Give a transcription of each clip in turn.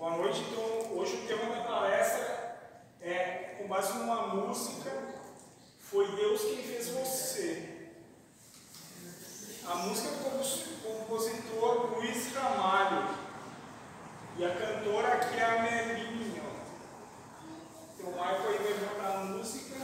Boa noite. Então, hoje o tema da palestra é com base numa música Foi Deus quem fez você. A música é do compositor Luiz Ramalho e a cantora aqui é a Melinha Então, vai para aí vai cantar a música.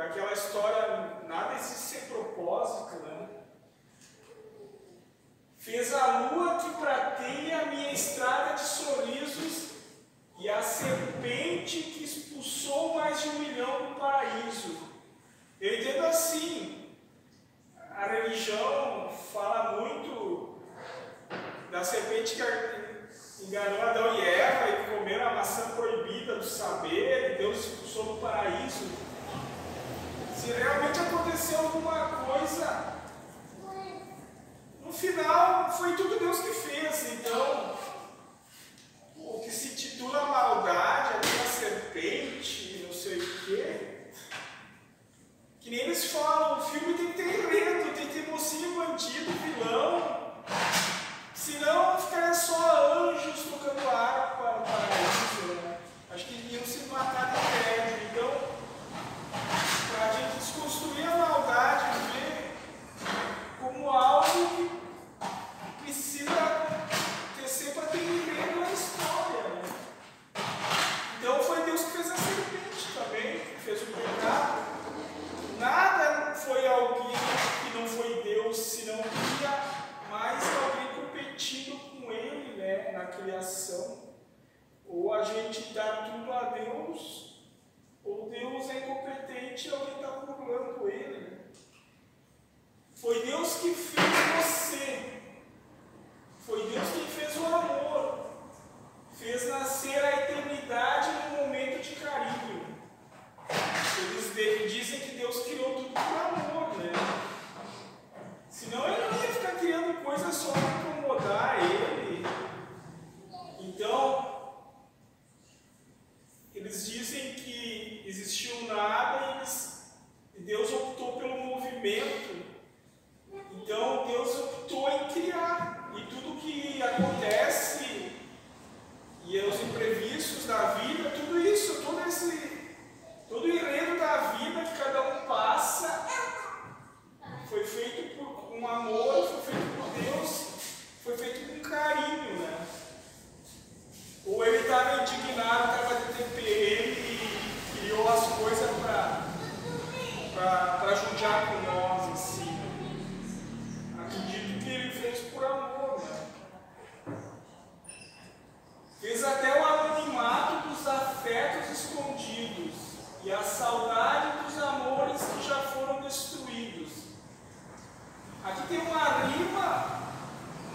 daquela história, nada existe sem propósito, né? Fez a lua que prateia a minha estrada de sorrisos e a serpente que expulsou mais de um milhão do paraíso. Eu entendo assim, a religião fala muito da serpente que enganou Adão e Eva e comeram a maçã proibida do saber, e Deus expulsou do paraíso aconteceu alguma coisa. No final, foi tudo Deus que fez.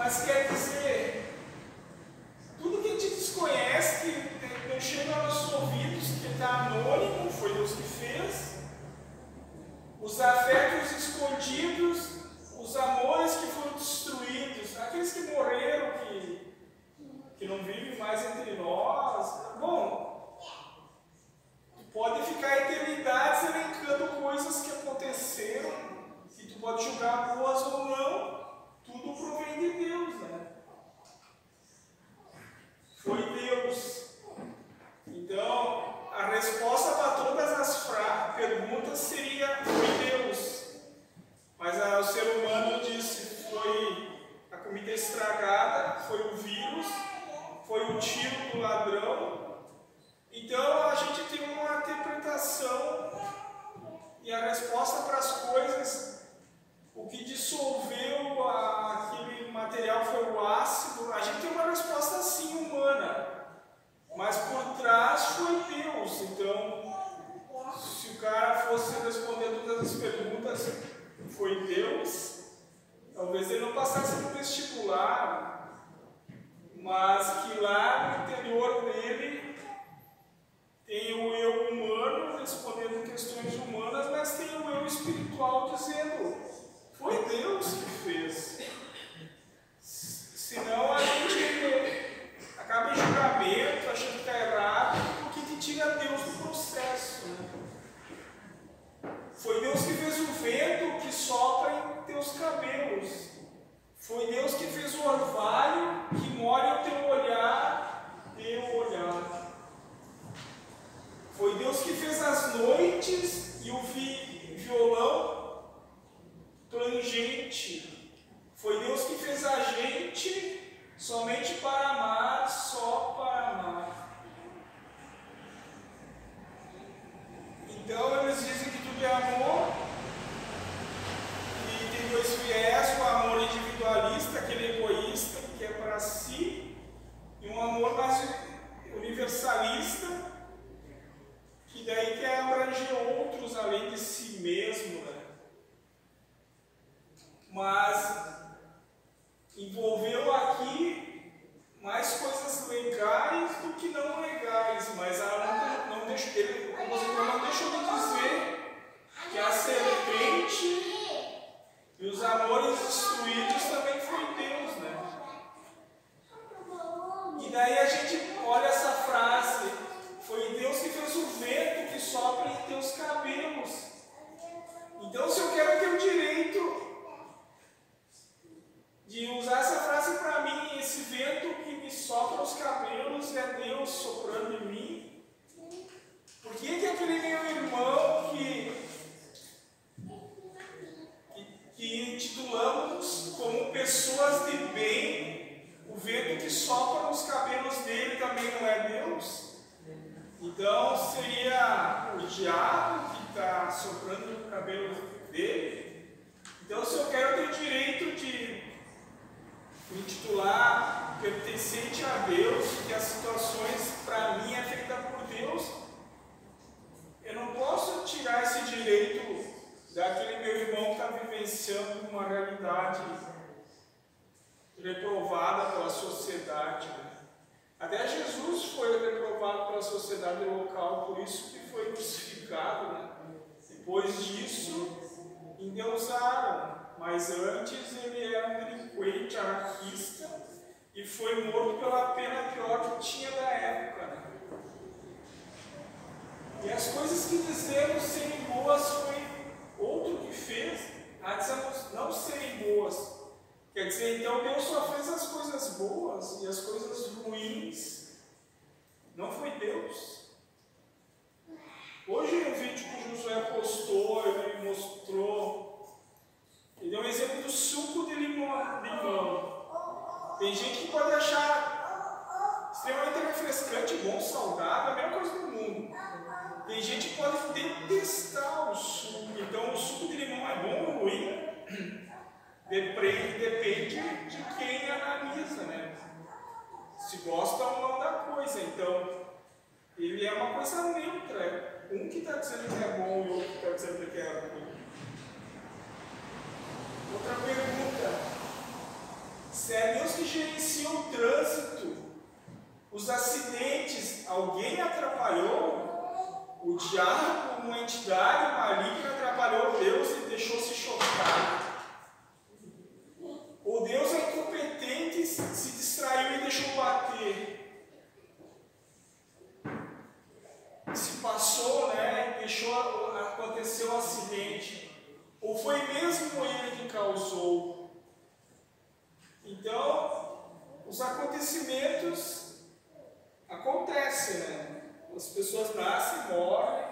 Mas quer dizer Deus. Assim, foi Deus, talvez ele não passasse no vestibular, mas Foi Deus que fez o orvalho que mora o teu olhar, teu olhar. Foi Deus que fez as noites e o violão plangente. Foi Deus que fez a gente somente para amar, só para amar. Então eles dizem que tudo é amor e tem dois viés, o amor individualista me intitular pertencente a Deus, que as situações para mim é feita por Deus, eu não posso tirar esse direito daquele meu irmão que está vivenciando uma realidade reprovada pela sociedade. Até Jesus foi reprovado pela sociedade local, por isso que foi crucificado. Né? Depois disso, endeusaram mas antes ele era um delinquente anarquista e foi morto pela pena pior que tinha da época. Né? E as coisas que dizemos serem boas foi outro que fez, a dizemos não serem boas. Quer dizer, então Deus só fez as coisas boas e as coisas ruins não foi Deus. Hoje, no vídeo que o Josué postou, ele mostrou ele deu um exemplo do suco de limão. limão. Tem gente que pode achar extremamente refrescante, bom, saudável, a melhor coisa do mundo. Tem gente que pode detestar o suco. Então, o suco de limão é bom ou ruim? Depende, depende de quem analisa, né? Se gosta ou não da coisa. Então, ele é uma coisa neutra. Um que está dizendo que é bom e outro que está dizendo que é ruim. Outra pergunta: se é Deus que gerencia o trânsito, os acidentes, alguém atrapalhou? O diabo, uma entidade maligna, atrapalhou Deus e deixou se chocar? Ou Deus é incompetente, se distraiu e deixou bater? Se passou, né? Deixou acontecer o um acidente. Ou foi mesmo ele que causou? Então, os acontecimentos acontecem, né? As pessoas nascem, morrem.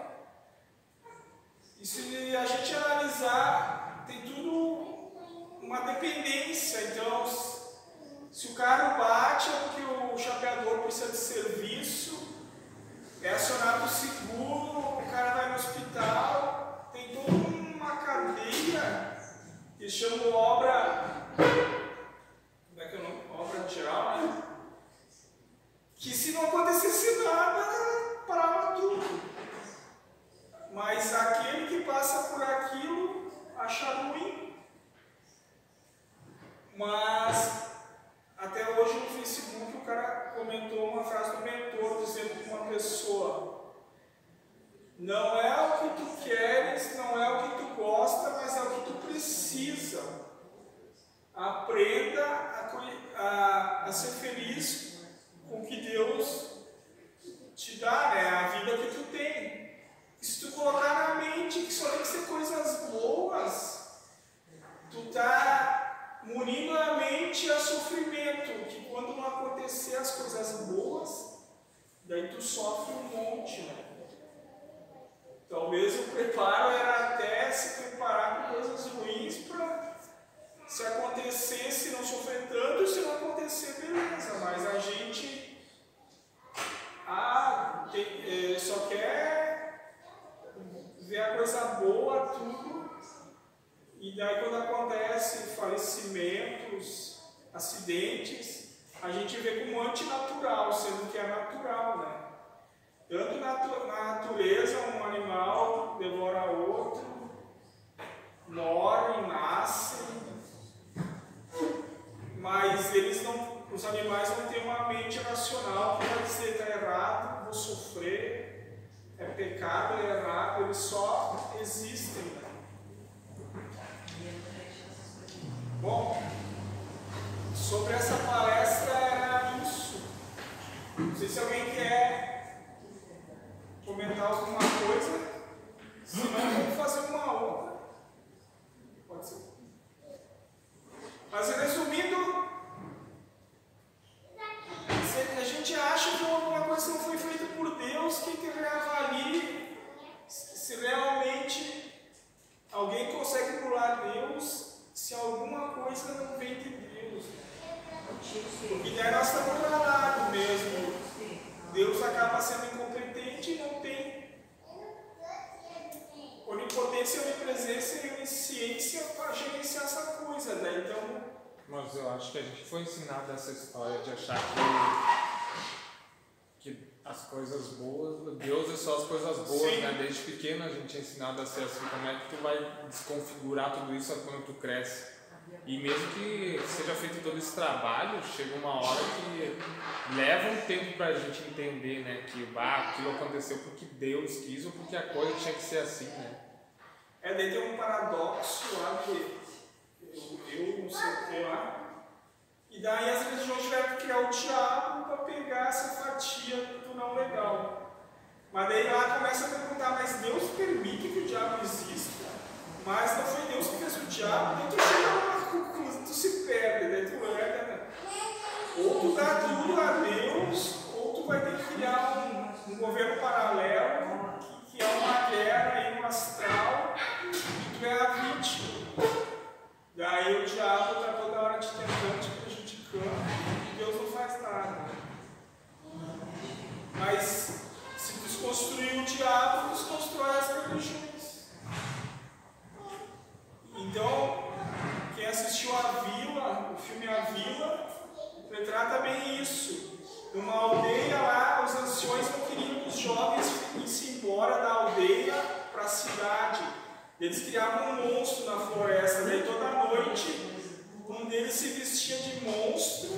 E se a gente analisar, tem tudo uma dependência. Então, se o carro bate é porque o chapeador precisa de serviço, é acionado o seguro, o cara vai no hospital, tem todo cadeia que chama obra. Como é que é o nome? Obra geral, né? Que se não acontecesse nada, parava tudo. Mas aquele que passa por aquilo acha ruim. Mas até hoje no Facebook o cara comentou uma frase do mentor dizendo que uma pessoa não é o que tu queres, não é o que tu gosta, mas é o que tu precisa. Aprenda a, a, a ser feliz com o que Deus te dá, né? a vida que tu tem. E se tu colocar na mente que só tem que ser coisas boas, tu tá munindo a mente a sofrimento, que quando não acontecer as coisas boas, daí tu sofre um monte, né? Talvez o preparo era até se preparar com coisas ruins para se acontecesse não sofrer tanto, se não acontecer, beleza. Mas a gente ah, tem, é, só quer ver a coisa boa, tudo. E daí quando acontece falecimentos, acidentes, a gente vê como antinatural, sendo que é natural, né? Tanto na, natureza, um animal devora outro, morrem, nascem, mas eles não, os animais não têm uma mente racional que vai dizer está errado, vou sofrer, é pecado, é errado, eles só existem. Bom, sobre essa palestra era isso. Não sei se alguém quer comentar alguma coisa. Se não, vamos fazer uma outra. Pode ser. Mas resumindo, a gente acha que alguma coisa não foi feita por Deus, que reavalie se realmente alguém consegue pular Deus se alguma coisa não vem de Deus. Porque daí nós estamos enganados mesmo. Deus acaba sendo incompetente e não tem onipotência, onipresença e onisciência para gerenciar essa coisa. Né? Então, Mas eu acho que a gente foi ensinado essa história de achar que, que as coisas boas, Deus é só as coisas boas, Sim. Desde pequeno a gente é ensinado a ser assim. Como é que tu vai desconfigurar tudo isso quando tu cresce? E mesmo que seja feito todo esse trabalho, chega uma hora que leva um tempo pra gente entender, né? Que ah, aquilo aconteceu porque Deus quis ou porque a coisa tinha que ser assim, né? é, daí tem um paradoxo lá que eu, eu não sei o que lá. E daí as religiões tiveram que criar o diabo para pegar essa fatia do não legal. Mas daí lá começa a perguntar, mas Deus permite que o diabo exista? Mas não foi Deus que fez o diabo, daí tu chega conclusão, tu se perde, daí tu erra, né? Ou tu dá tudo a Deus, ou tu vai ter que criar um, um governo paralelo, que, que é uma guerra aí no astral, e tu é a vítima. Daí o diabo está toda hora te tentando, te prejudicando, e Deus não faz nada. Mas se desconstruir o diabo, desconstrói as religiões. Então, quem assistiu a Vila, o filme A Vila, retrata bem isso. Numa aldeia lá, os anciões não queriam que os jovens fossem embora da aldeia para a cidade. Eles criavam um monstro na floresta. Daí toda noite, um deles se vestia de monstro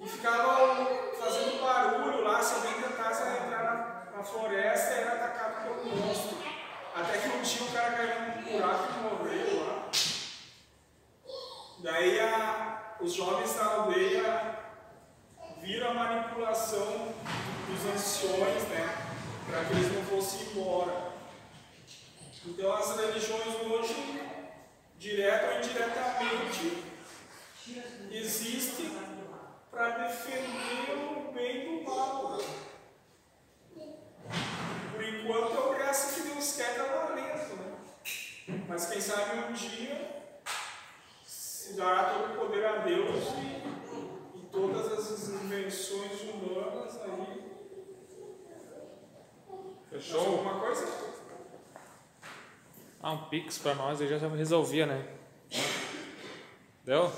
e ficava fazendo barulho lá. Se alguém tentasse entrar na, na floresta, era atacado pelo monstro. Até que um dia o cara caiu num buraco e morreu lá. Daí a, os jovens da aldeia viram a manipulação dos anciões, né? Para que eles não fossem embora. Então as religiões hoje, direto ou indiretamente, existem para defender o bem do mal. Por enquanto é o que Deus quer está valendo, né? Mas quem sabe um dia se dará todo o poder a Deus e, e todas as invenções humanas aí. Fechou? alguma coisa? Ah, um pix pra nós aí já resolvia, né? Deu?